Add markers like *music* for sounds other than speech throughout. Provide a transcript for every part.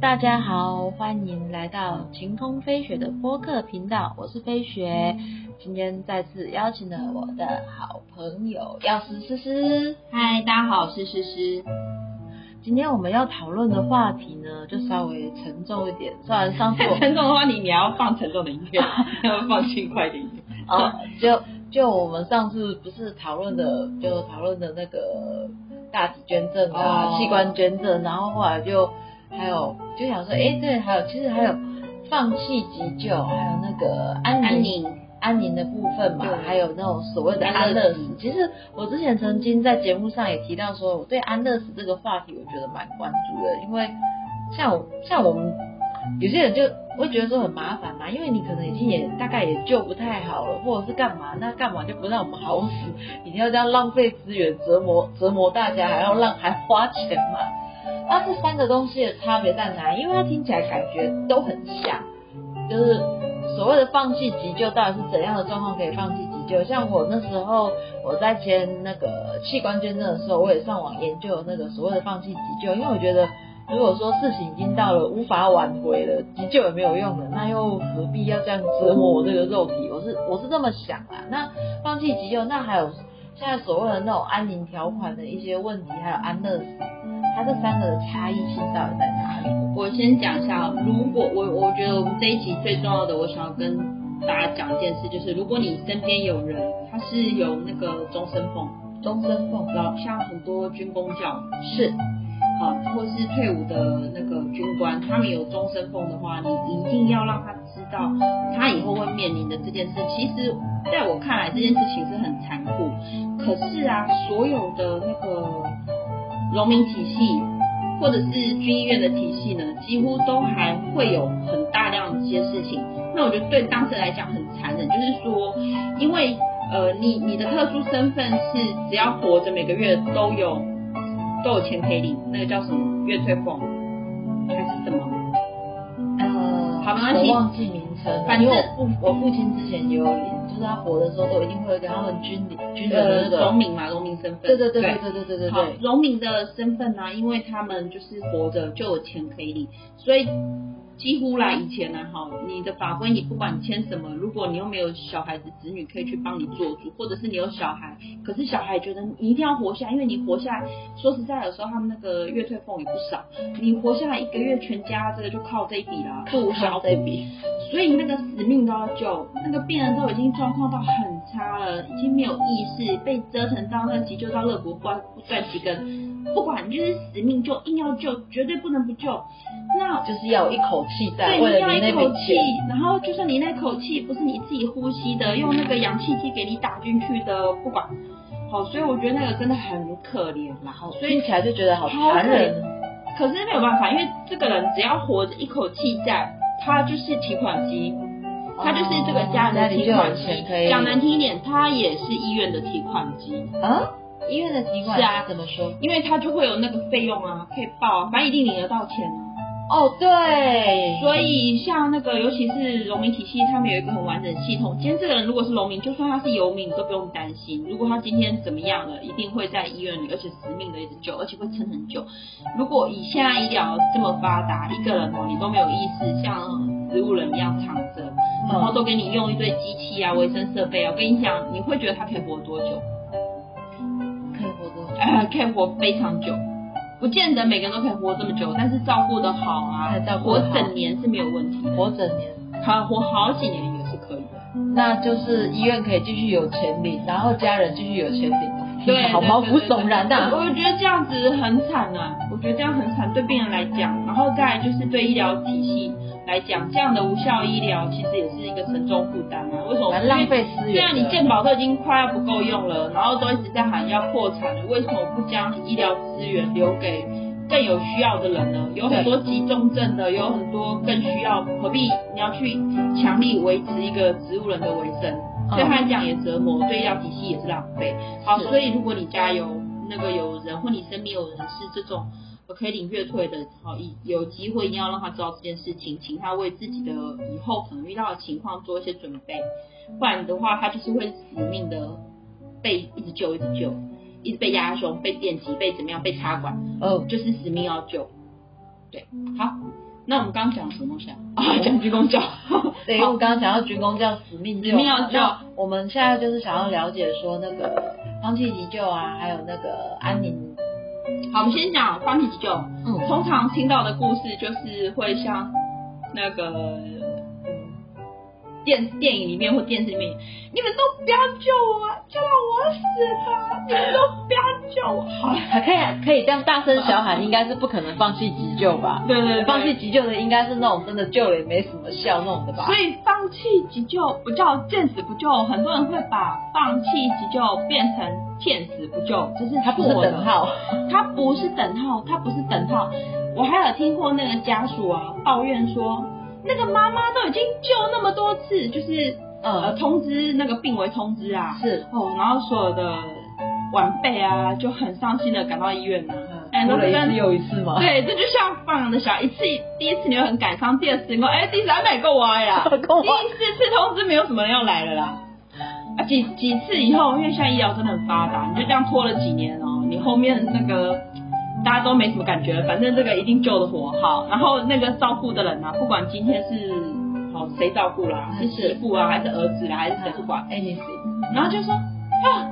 大家好，欢迎来到晴空飞雪的播客频道，我是飞雪。今天再次邀请了我的好朋友药师诗诗。嗨，大家好，我是诗诗。今天我们要讨论的话题呢，就稍微沉重一点。虽然上次我 *laughs* 沉重的话题，你要放沉重的音乐，*laughs* 要放轻快的音乐。哦，就就我们上次不是讨论的，就讨论的那个大体捐赠啊，哦器官捐赠，然后后来就还有就想说，哎，对，还有其实还有放弃急救，还有那个安宁安宁，安宁的部分嘛对，还有那种所谓的安乐死。其实我之前曾经在节目上也提到说，我对安乐死这个话题，我觉得蛮关注的，因为像我像我们有些人就会觉得说很麻烦嘛，因为你可能已经也大概也救不太好了，或者是干嘛，那干嘛就不让我们好死，一定要这样浪费资源折磨折磨大家，还要让还花钱嘛？那这三个东西的差别在哪？因为它听起来感觉都很像，就是所谓的放弃急救到底是怎样的状况可以放弃急救？像我那时候我在签那个器官捐赠的时候，我也上网研究那个所谓的放弃急救，因为我觉得如果说事情已经到了无法挽回了，急救也没有用了，那又何必要这样折磨我这个肉体？我是我是这么想啊。那放弃急救，那还有现在所谓的那种安宁条款的一些问题，还有安乐死，它这三个的差异性到底在哪里？我先讲一下，如果我我觉得我们这一集最重要的，我想要跟大家讲一件事，就是如果你身边有人他是有那个终身俸，终身俸老像很多军工教，是好，或是退伍的那个军官，他们有终身俸的话，你一定要让他知道，他以后会面临的这件事。其实，在我看来，这件事情是很残酷。可是啊，所有的那个农民体系，或者是军医院的体系呢，几乎都还会有很大量的一些事情。那我觉得对当事人来讲很残忍，就是说，因为呃，你你的特殊身份是只要活着，每个月都有都有钱可以领，那个叫什么月退俸还是什么？呃，好没关系忘记名称，反正我父我父亲之前也有领，就是他活的时候都一定会有给他们军领军人的呃那，个，农民嘛，农民身份。对对对对对对对对，，农民的身份呢、因为他们就是活着就有钱可以领，所以几乎啦，以前呢、哈，你的法规也不管你签什么，如果你又没有小孩子子女可以去帮你做主，或者是你有小孩，可是小孩觉得你一定要活下来，因为你活下来，说实在有时候他们那个月退俸也不少，你活下来一个月全家这个就靠这一笔啦，不无小补这笔，所以那个死命都要救，那个病人都已经状况到很差了，已经没有意识，被折腾到那急救到肋骨断断几根，不管就是死命救，硬要救，绝对不能不救。那就是要有一口气在，对，你要为了你那一口气，，然后就算你那口气不是你自己呼吸的，用那个氧气机给你打进去的，不管。好，所以我觉得那个真的很可怜，然后所以听起来就觉得好好残忍。可是没有办法，因为这个人只要活着一口气在，他就是提款机，他就是这个家人的提款机。讲难听一点，他也是医院的提款机，啊，医院的提款是啊怎么说？因为他就会有那个费用啊，可以报啊，反正一定领得到钱啊。哦，对，所以像那个，尤其是农民体系，他们有一个很完整的系统。今天这个人如果是农民，就算他是游民，你都不用担心。如果他今天怎么样了，一定会在医院里，而且死命的一直救，而且会撑很久。如果以现在医疗这么发达，一个人哦，你都没有意识，像植物人一样躺着，然后都给你用一堆机器啊、卫生设备啊，我跟你讲，你会觉得他可以活多久？可以活多久？呃，可以活非常久。不见得每个人都可以活这么久，但是照顾的好啊哎，照顾活整年是没有问题的。活整年，好活好几年也是可以的。那就是医院可以继续有钱领，然后家人继续有钱领，对，好毛骨悚然呐、我我觉得这样子很惨啊，我觉得这样很惨，对病人来讲，然后再来就是对医疗体系来讲，这样的无效医疗其实也是一个沉重负担啊。为什么？蛮浪费资对啊，你健保都已经快要不够用了，然后都一直在喊要破产了，为什么不将医疗资源留给更有需要的人呢？有很多急重症的，有很多更需要，何必你要去强力维持一个植物人的维生？对他来讲也折磨，对医疗体系也是浪费。好，所以如果你家有那个有人或你身边有人是这种呃可以领月退的，好，以有机会一定要让他知道这件事情，请他为自己的以后可能遇到的情况做一些准备，不然的话他就是会死命的被一直救，一直救，一直被压胸、被电击、被怎么样、被插管，哦，就是死命要救。对，好，那我们刚刚讲什么东西啊？啊，讲军工教。*laughs* 对，*laughs* 因为我刚刚讲到军工教死命救，使命要救我们现在就是想要了解说那个放弃急救啊，还有那个安宁，好，我们先讲方体急救。嗯，通常听到的故事就是会像那个电电影里面或电视里面，你们都不要救我，救了我死了，你们都不要救我。好了，还可以可以这样大声小喊，应该是不可能放弃急救吧？对对对，放弃急救的应该是那种真的救了也没什么效那种的吧？所以放弃急救不叫见死不救，很多人会把放弃急救变成见死不救，这是他不是等号，他不是等号，他不是等号。我还有听过那个家属啊抱怨说，那个妈妈都已经救那么多次，就是呃嗯，通知那个病危通知啊，是，哦，然后所有的晚辈啊就很伤心的赶到医院呐、哎嗯，都跟哭了一次又一次嘛，对，这就像放羊的小孩，一次第一次你会很感伤，第二次你说哎，第三百够歪呀，*laughs* 第四次通知没有什么人要来了啦。啊，几几次以后，因为现在医疗真的很发达，你就这样拖了几年哦，你后面那个大家都没什么感觉了，反正这个一定救得活。好，然后那个照顾的人啊，不管今天是好谁照顾啦，是媳妇啊，还是儿子啦，还是谁不管，anything，然后就说啊，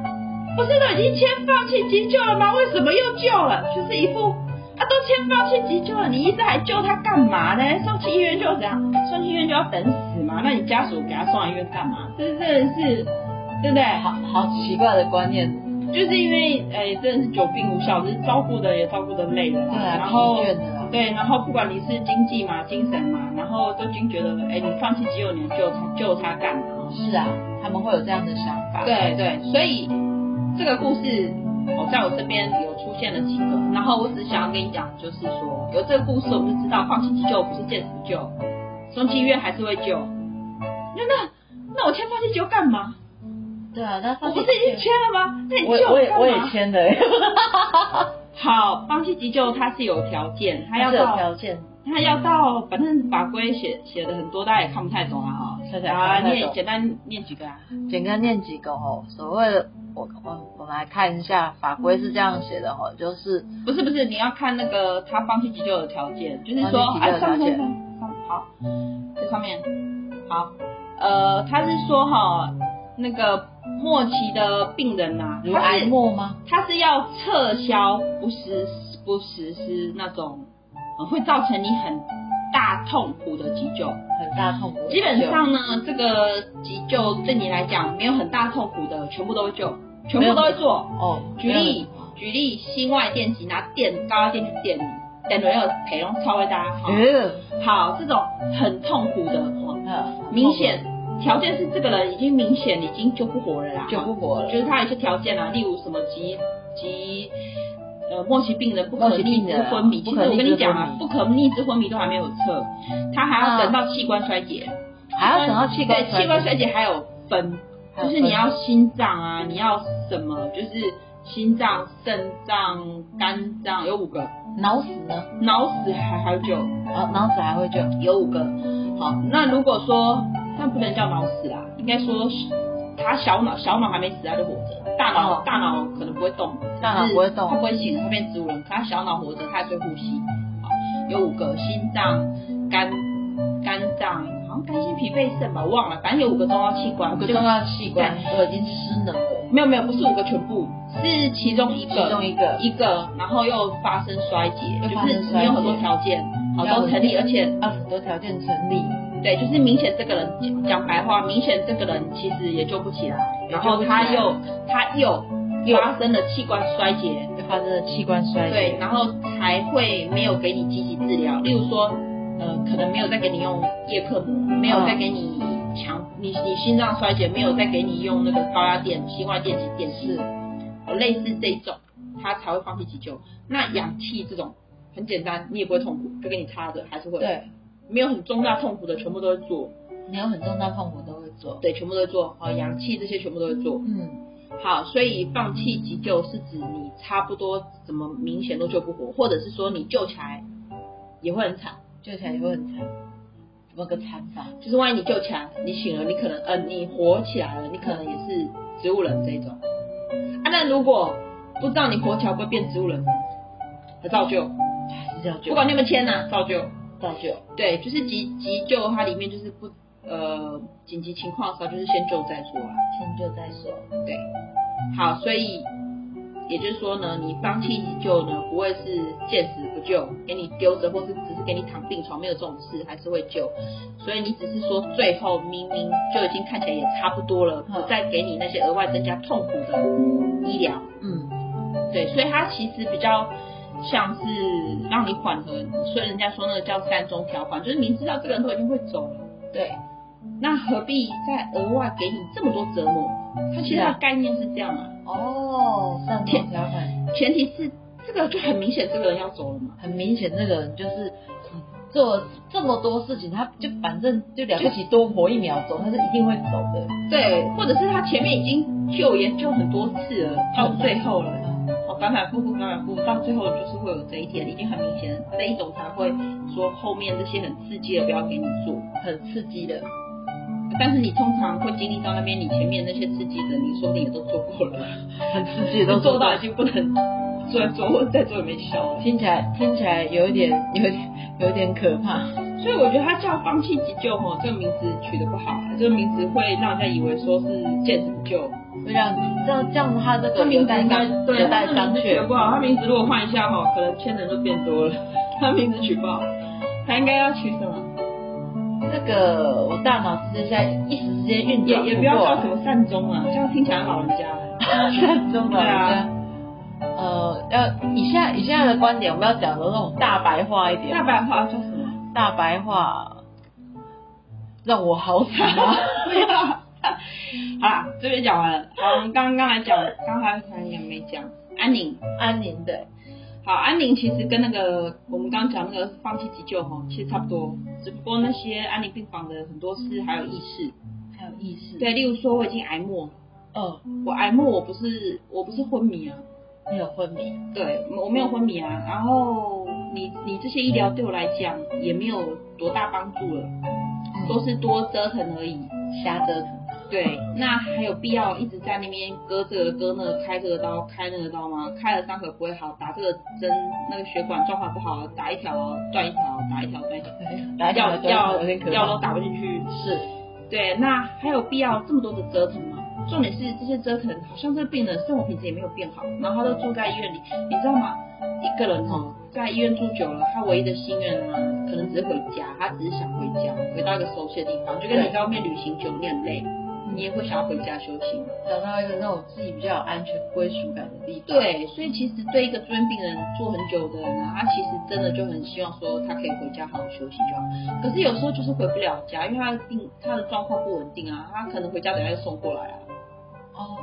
不是都已经签放弃急救了吗？为什么又救了？就是一副啊，都签放弃急救了，你一直还救他干嘛呢？送去医院就怎样？送去医院就要等死嘛？那你家属给他送来医院干嘛？这真的是，对不对？好好奇怪的观念，就是因为哎，真的是久病无效，就是照顾的也照顾的累了啦，对然后对，然后不管你是经济嘛、精神嘛，然后都已经觉得，哎，你放弃急救，你救他救他干嘛？是啊，他们会有这样的想法，对对，所以这个故事我在我身边有出现了几个，然后我只是想要跟你讲，就是说有这个故事，我们就知道放弃急救不是见死不救，送去医院还是会救。那那那我签放弃急救干嘛？对啊，那我放弃不是已经签了吗？那你我救干嘛？我也我也签的 *laughs* *laughs* 好，放弃急救它是有条件，它要是有到条件，它要到，反正法规写写的很多，大家也看不太懂啊哈。啊，看不太懂念简单念几个啊？简单念几个哦。所谓的我我我们来看一下法规是这样写的哦，就是不是不是，你要看那个他放弃急救的条件，就是说，放弃急救哎，的条件上面上上好，这上面好，呃，他是说哈，那个末期的病人呐、他是末吗？他是要撤销不实不实施那种、呃会造成你很大痛苦的急救。很大痛苦基本上呢，这个急救对你来讲没有很大痛苦的，全部都会救，全部都会做。哦，举例举例，心外电极拿电高压电去电你，电了要陪用超会大家好。呃，好，这种很痛苦的，哦呃明显条件是这个人已经明显已经救不活了啦，救不活了，就是他有一些条件啊，例如什么急急呃末期病人不可逆病人啊之昏迷，其实我跟你讲啊不可逆之昏迷都还没有测，他还要等到器官衰竭，还要等到器官对器官衰竭还有分，就是你要心脏啊，你要什么，就是心脏、肾脏、肝脏有五个，脑死呢？脑死还还有救。啊，脑死还会救，有五个。好，那如果说那不能叫脑死啦，应该说是他小脑小脑还没死他就活着，大脑、哦大脑可能不会动，大脑不会动他不会醒，他变植物人，可他小脑活着，他还是会呼吸。好，有五个心脏、肝、肝脏，好像肝心脾肺肾吧，我忘了，反正有五个重要器官，五个重要器官都已经失能了，没有没有，不是五个全部，是其中一个，其中一个一个，然后又发生衰竭，又就是你有很多条件，好要都成立，而且要很多条件成立，对，就是明显这个人讲讲白话，明显这个人其实也救不起来，然后他又他又又发生了器官衰竭，就发生了器官衰竭对，然后才会没有给你积极治疗，例如说，呃，可能没有再给你用叶克膜，没有再给你强，你你心脏衰竭，没有再给你用那个高压电、心外电极电是视，呃类似这种，他才会放弃急救。那氧气这种很简单，你也不会痛苦，就给你插着，还是会，对，没有很重大痛苦的，全部都会做，没有很重大痛苦都会做，对，全部都会做，好，氧气这些全部都会做。嗯，好，所以放弃急救是指你差不多怎么明显都救不活，或者是说你救起来也会很惨。救起来也会很惨，怎么个惨法？就是万一你救起来，你醒了，你可能呃你活起来了，你可能也是植物人这一种。啊，那如果不知道你活起来会变植物人呢？还照旧，还是要救，不管你有没有签呐、照旧，照救，对，就是急急救，它里面就是不呃紧急情况的时候，就是先救再说啊。先救再说。对，好，所以也就是说呢，你放弃急救呢，不会是见死不救，给你丢着，或是只是给你躺病床，没有这种事，还是会救。所以你只是说最后明明就已经看起来也差不多了，再给你那些额外增加痛苦的医疗。嗯，对，所以它其实比较像是让你缓和，所以人家说那个叫三中条款，就是明知道这个人都已经会走了，对，那何必再额外给你这么多折磨？他其实是啊它的概念是这样啊，哦，三中条款，前提是这个就很明显这个人要走了嘛。很明显这个人就是嗯做这么多事情，他就反正就了不起多活一秒钟，他是一定会走的。对，或者是他前面已经救也救很多次了，到最后了，反反复复，反反复复，到最后就是会有这一天，已经很明显了，这一种才会说后面这些很刺激的不要给你做。很刺激的，但是你通常会经历到那边，你前面那些刺激的，你说不定也都做过了，很刺激的都做到已经不能再做，再做也没效了。听起来听起来有一点有有点可怕。所以我觉得他叫放弃急救吼，这个名字取得不好啊，这个名字会让人家以为说是见死不救。会让这样这样他这他个有待名字应该对，他的名字商取得不好，他名字如果换一下哈，可能签人就变多了。他名字取不好，他应该要取什么？这个我大脑之间一时之间运转也也不要叫什么善终啊，这样听起来老人家。*laughs* 善终的对啊呃，要以下以下的观点，我们要讲的那种大白话一点，大白话叫什么？大白话，让我好惨啊！*laughs* 好啦，这边讲完了。好，我们刚刚来讲，刚才才也没讲。安宁。安宁的，好，安宁其实跟那个我们刚刚讲那个放弃急救哈，其实差不多，只不过那些安宁病房的很多是还有意识。还有意识，，对，例如说我已经癌末，嗯，我癌末我不是我不是昏迷啊，没有昏迷，对我没有昏迷啊，然后你你这些医疗对我来讲也没有多大帮助了，都是多折腾而已。瞎折腾，对，那还有必要一直在那边割这个割那个，开这个刀开那个刀吗？开了伤口不会好，打这个针那个血管状况不好，打一条断一条，打一条断一条，打一药条药有点可怕药都打不进去。是，对，那还有必要这么多的折腾吗？重点是这些折腾，好像这个病人生活品质也没有变好，然后他都住在医院里，你知道吗？一个人哦，在医院住久了，他唯一的心愿呢，可能只是回家，他只是想回家，回到一个熟悉的地方，就跟你在外面旅行久，你很累，你也会想要回家休息嘛。找到一个那种自己比较有安全归属感的地方。对，所以其实对一个住院病人住很久的人呢，他其实真的就很希望说他可以回家好好休息就好。可是有时候就是回不了家，因为他的病他的状况不稳定啊，他可能回家等下又送过来啊，哦，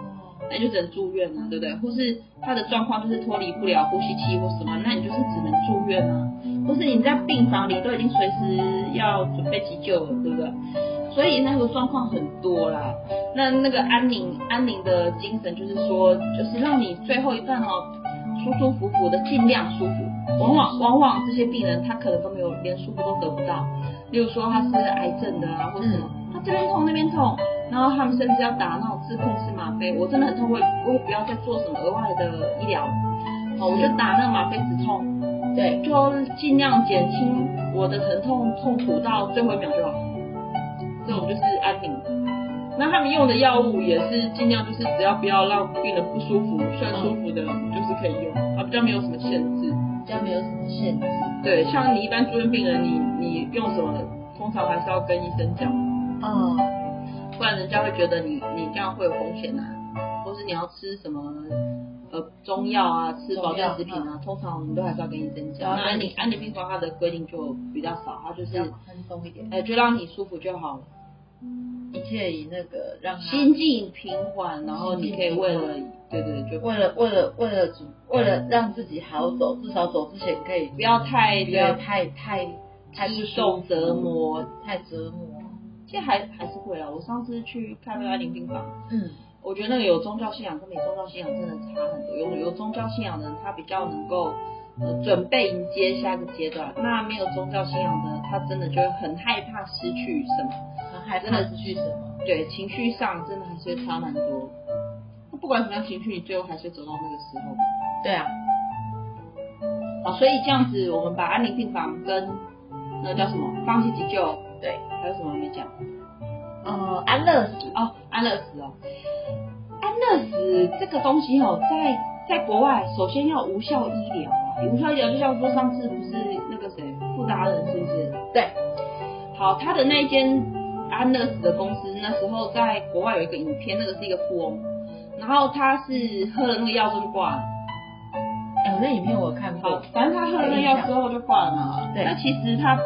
那就只能住院了，对不对？或是他的状况就是脱离不了呼吸器或什么，那你就是只能住院啊。或是你在病房里都已经随时要准备急救了，对不对？所以那个状况很多啦。那那个安宁安宁的精神就是说，就是让你最后一段哦，舒舒服服的，尽量舒服。往往往往这些病人他可能都没有连舒服都得不到，例如说他是癌症的啊，或什么，他这边痛那边痛，然后他们甚至要打那种自控式吗啡，我真的很痛，我我也不要再做什么额外的医疗，哦，我就打那个吗啡止痛，对，就尽量减轻我的疼痛痛苦到最后一秒就好。这种就是安宁。那他们用的药物也是尽量就是只要不要让病人不舒服，算舒服的就是可以用，啊，比较没有什么限制。比较没有什么限制。对，像你一般住院病人，你你用什么，通常还是要跟医生讲，嗯，不然人家会觉得你你这样会有风险啊，或是你要吃什么呃中药啊，吃保健食品啊，通常我们都还是要给你增加。那安宁安宁病房它的规定就比较少，它就是宽松一点，呃就让你舒服就好了，一切以那个让心境平缓，然后你可以为了对对就为了为了为了主为了让自己好走，至少走之前可以不要太不要太太太不激动折，磨。太折磨。其实还还是会啊，我上次去看那个安宁病房。嗯，我觉得那个有宗教信仰跟没宗教信仰真的差很多。有有宗教信仰的人，他比较能够呃准备迎接下一个阶段；那没有宗教信仰的，他真的就会很害怕失去什么。很害怕失去什么？对，情绪上真的还是会差蛮多。那不管什么样情绪，你最后还是会走到那个时候。对啊，啊，所以这样子，我们把安宁病房跟那叫什么？放弃急救，对，还有什么没讲？呃，安乐死，哦，安乐死哦，安乐死这个东西哦，在在国外首先要无效医疗啊，无效医疗就像说上次不是那个谁富达人是不是？对，好，他的那一间安乐死的公司那时候在国外有一个影片，那个是一个富翁，然后他是喝了那个药就挂了。哎，我那影片我看好过，，反正他喝了那药之后就挂了嘛。对那其实他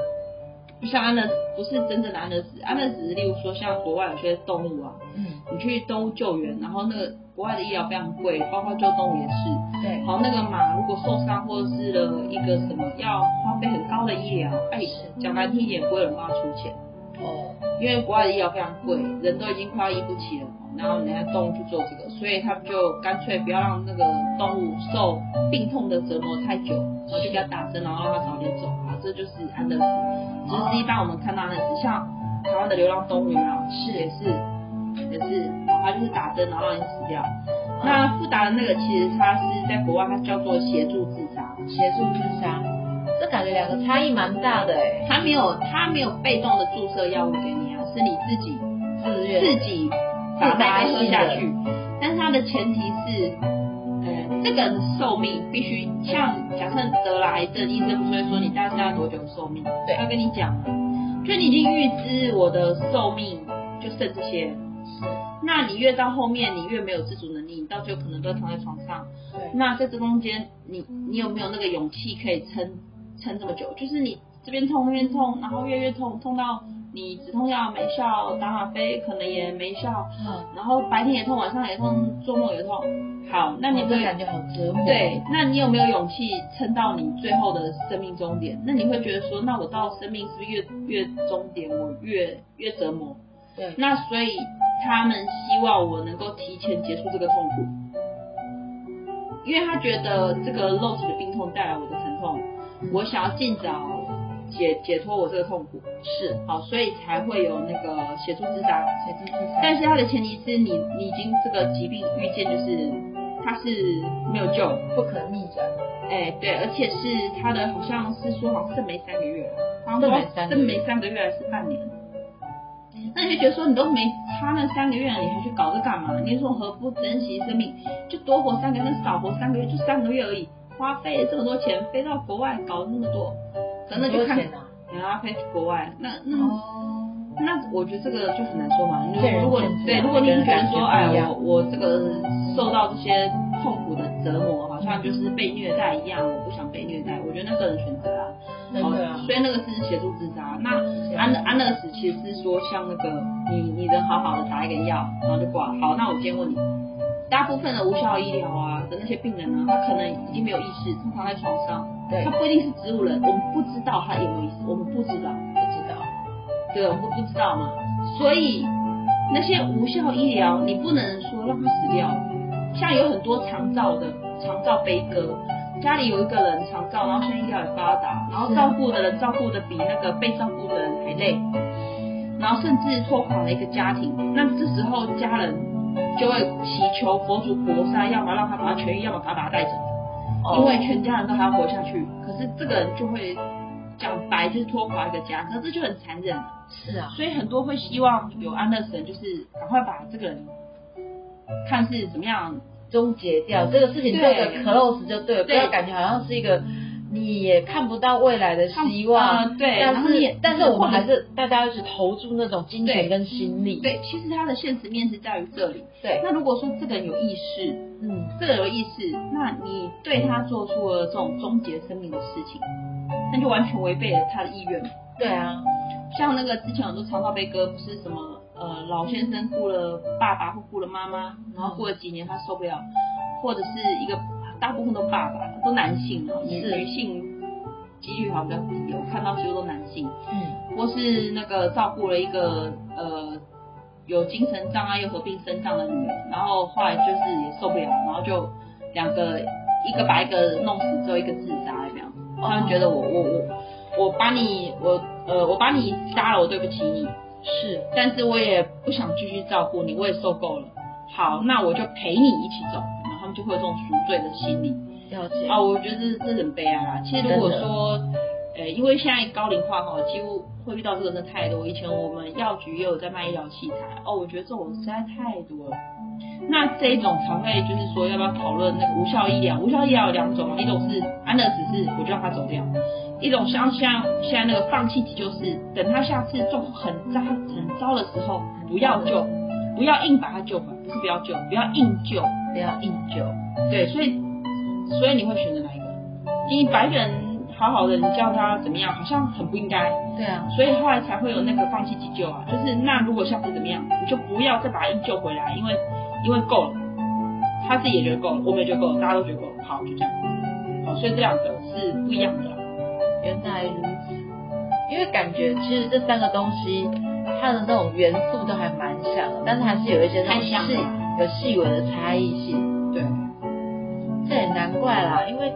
不像安乐死，不是真正的安乐死。安乐死，例如说像国外有些动物啊，嗯，你去动物救援，然后那个国外的医疗非常贵，包括救动物也是。对，好，那个马如果受伤或者是了一个什么，要花费很高的医疗，哎，讲难听一点，不会有人帮他出钱，哦，因为国外的医疗非常贵，人都已经快要医不起了，然后人家动物去做这个，所以他们就干脆不要让那个动物受病痛的折磨太久，然后就给它打针，然后让它早点走啊，这就是安乐死。只是一般我们看到安乐死，像台湾的流浪动物有没有？是也是也是，它就是打针然后让你死掉。那复达的那个其实它是在国外，它叫做协助自杀，协助自杀，这感觉两个差异蛮大的哎，它没有它没有被动的注射药物给你啊，是你自己自愿，自己把它喝下去。但是它的前提是，呃，这个人的寿命必须像假设得了癌症，医生不是会说你大概要多久的寿命？对他跟你讲，就你已经预知我的寿命就剩这些，是，那你越到后面，你越没有自主能力，你到最后可能都要躺在床上。对，那在这中间，你你有没有那个勇气可以撑撑这么久？就是你这边痛那边痛，然后越越痛，痛到你止痛药没效，打吗啡可能也没效，嗯，然后白天也痛，晚上也痛，做梦也痛。好，那你会感觉好折磨，对，那你有没有勇气撑到你最后的生命终点？那你会觉得说，那我到生命是不是越越终点，我越越折磨？对，那所以他们希望我能够提前结束这个痛苦，因为他觉得这个肉体的病痛带来我的疼痛，我想要尽早解解脱我这个痛苦，是。好，所以才会有那个协助自杀。协助自杀，但是它的前提是你你已经这个疾病遇见就是它是没有救，不可逆转，哎对，而且是它的好像是说好像剩没三个月，好像剩没三个月剩没三个月还是半年。那你就觉得说你都没差那三个月了，你还去搞这干嘛？你说何不珍惜生命，就多活三个月，那少活三个月就三个月而已，花费了这么多钱飞到国外搞那么多，可能就看多钱啊？然后飞去国外，那那哦，那我觉得这个就很难说嘛。如果对，如果你觉得说，哎，我我这个受到这些痛苦的折磨，好像就是被虐待一样，我不想被虐待，我觉得那个人选择啊。真的啊哦，所以那个是协助自杀。那是安安乐死其实是说，像那个你你人好好的打一个药，然后就挂。好，那我今天问你，大部分的无效医疗啊的那些病人呢，他可能已经没有意识，他躺在床上，对他，不一定是植物人，我们不知道他有没有意识，我们不知道。不知道，对，我们不知道嘛，所以那些无效医疗，你不能说让他死掉。像有很多长照的长照悲歌，家里有一个人长照，然后现在医疗也发达，然后照顾的人照顾的比那个被照顾的人还累，然后甚至拖垮了一个家庭。那这时候家人就会祈求佛祖菩萨，要么让他把他痊愈，要么把他把他带走。哦。因为全家人都还要活下去，可是这个人就会讲白就是拖垮一个家，可是这就很残忍。是啊，所以很多会希望有安乐死，就是赶快把这个人看是怎么样，终结掉这个事情，做对。个 close 就对了，不对。要感觉好像是一个你也看不到未来的希望，呃对但是但是我们还是大家一起投注那种金钱跟心力，对，其实他的现实面是在于这里。对，那如果说这个人有意识，嗯，这个人有意识，那你对他做出了这种终结生命的事情，那就完全违背了他的意愿嘛。对啊，像那个之前很多长照悲歌，不是什么呃老先生雇了爸爸或雇了妈妈，然后过了几年他受不了，或者是一个大部分都爸爸，都男性啊，女是女性几率好像比较低，我看到几乎都男性，嗯，或是那个照顾了一个呃有精神障碍又合并身障的女人，然后后来就是也受不了，然后就两个一个把一个弄死之后一个自杀，有没有？他们觉得我我我我把你我呃我把你杀了，我对不起你，是，但是我也不想继续照顾你，我也受够了。好，那我就陪你一起走，就会有这种赎罪的心理了解，啊。我觉得这这很悲哀啦。其实如果说，呃，因为现在高龄化哈，几乎会遇到这个真的太多。以前我们药局也有在卖医疗器材，哦，我觉得这种实在太多了。那这一种才会就是说，要不要讨论那个无效医疗？无效医疗有两种嘛，一种是安乐死，是我就让他走掉；一种像像现在那个放弃急救是，等他下次状况很糟很糟的时候，不要救，不要硬把他救回来，不是不要救，不要硬救，不要硬救。对，所以所以你会选择哪一个？你把一个人好好的，你叫他怎么样，好像很不应该。对啊，所以后来才会有那个放弃急救啊，就是那如果下次怎么样，你就不要再把他硬救回来，因为因为够了，他自己也觉得够了，我们也觉得够了，大家都觉得够了，好就这样。好，所以这两个是不一样的。原来如此，因为感觉其实这三个东西它的那种元素都还蛮但是还是有一些那种太像了细有细微的差异性。对，这也难怪啦，因为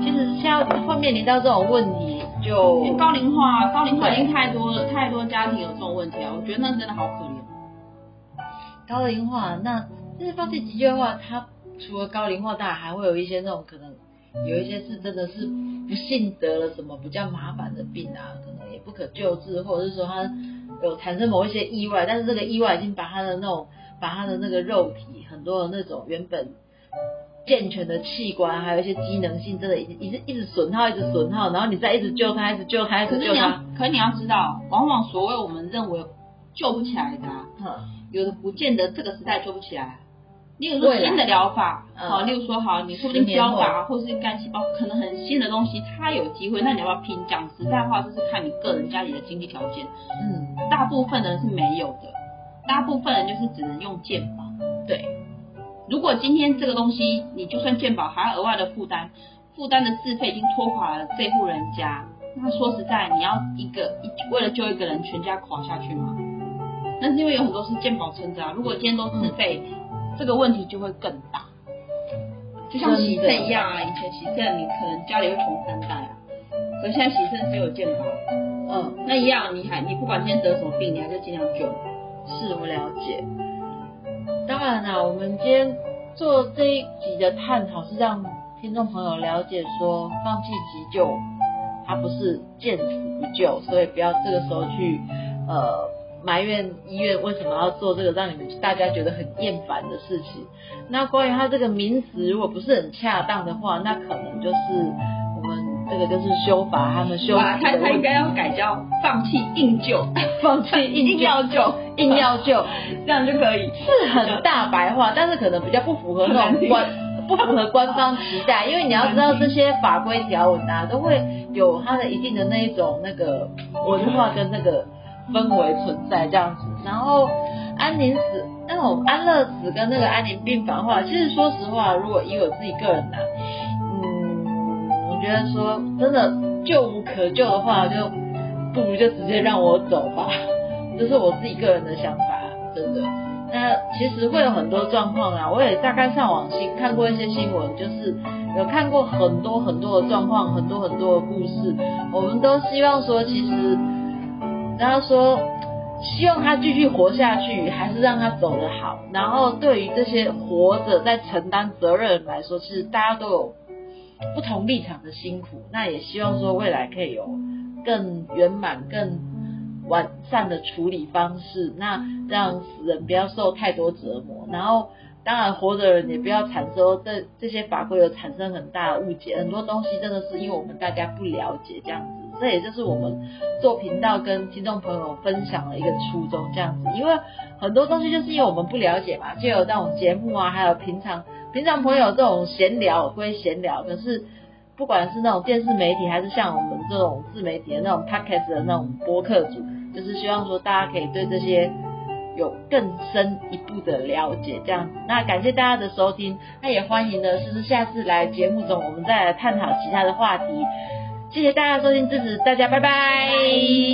其实现在会面临到这种问题，就高龄化，高龄化已经太多了，太多家庭有这种问题啊，我觉得那真的好可怜。高龄化，那就是放弃急救的话，它除了高龄化，当然还会有一些那种可能有一些是真的是不幸得了什么比较麻烦的病啊，可能也不可救治，或者是说他有产生某一些意外，但是这个意外已经把他的那种把他的那个肉体很多的那种原本健全的器官，还有一些机能性，真的已经一直一直损耗，一直损耗，然后你再一直救他，一直救他，一可是你要直救他，，可是你要知道，往往所谓我们认为救不起来的、啊，嗯，有的不见得这个时代救不起来。例如说新的疗法，嗯好，例如说好，你说不定十年后标靶或是干细胞，可能很新的东西，它有机会，那你要不要拼？讲实在话，就是看你个人家里的经济条件。嗯，大部分人是没有的，大部分人就是只能用健保。对，如果今天这个东西，你就算健保还要额外的负担，负担的自费已经拖垮了这户人家，那说实在，你要一个一为了救一个人，全家垮下去吗？那是因为有很多是健保撑着啊。如果今天都自费，这个问题就会更大。就像洗肾一样啊，以前洗肾你可能家里会穷三代啊，可是现在洗肾只有健保，嗯，那一样你还你不管今天得什么病，你还是尽量救。是我了解。当然啦，我们今天做这一集的探讨是让听众朋友了解说，放弃急救它不是见死不救，所以不要这个时候去呃埋怨医院为什么要做这个让你们大家觉得很厌烦的事情。那关于它这个名词如果不是很恰当的话，那可能就是我们这个就是修法他们修哇，辞的问题他他应该要改叫放弃硬 *laughs* 救，放弃硬硬要救，硬要救。这样就可以。是很大白话，但是可能比较不符合那种官不符合官方期待，因为你要知道这些法规条文啊，都会有它的一定的那一种那个文化跟那个氛围存在这样子。然后安宁死那种安乐死跟那个安宁病房的话，其实说实话，如果以我自己个人呐、嗯，我觉得说真的救无可救的话，就不如就直接让我走吧，这是我自己个人的想法，真的。那其实会有很多状况啊，我也大概上网新看过一些新闻，就是有看过很多很多的状况，很多很多的故事。我们都希望说，其实然后说希望他继续活下去，还是让他走得好。然后对于这些活着在承担责任人来说，其实大家都有不同立场的辛苦。那也希望说未来可以有更圆满、更完善的处理方式，那让死人不要受太多折磨。然后当然活着的人也不要产生这这些法规有产生很大的误解，很多东西真的是因为我们大家不了解这样子。这也就是我们做频道跟听众朋友分享的一个初衷，这样子，因为很多东西就是因为我们不了解嘛，就有那种节目啊，还有平常平常朋友这种闲聊归闲聊，可是不管是那种电视媒体，还是像我们这种自媒体的那种 podcast 的那种播客组，就是希望说大家可以对这些有更深一步的了解，这样子。那感谢大家的收听，那也欢迎呢，就是下次来节目中我们再来探讨其他的话题。谢谢大家收听支持，大家拜拜。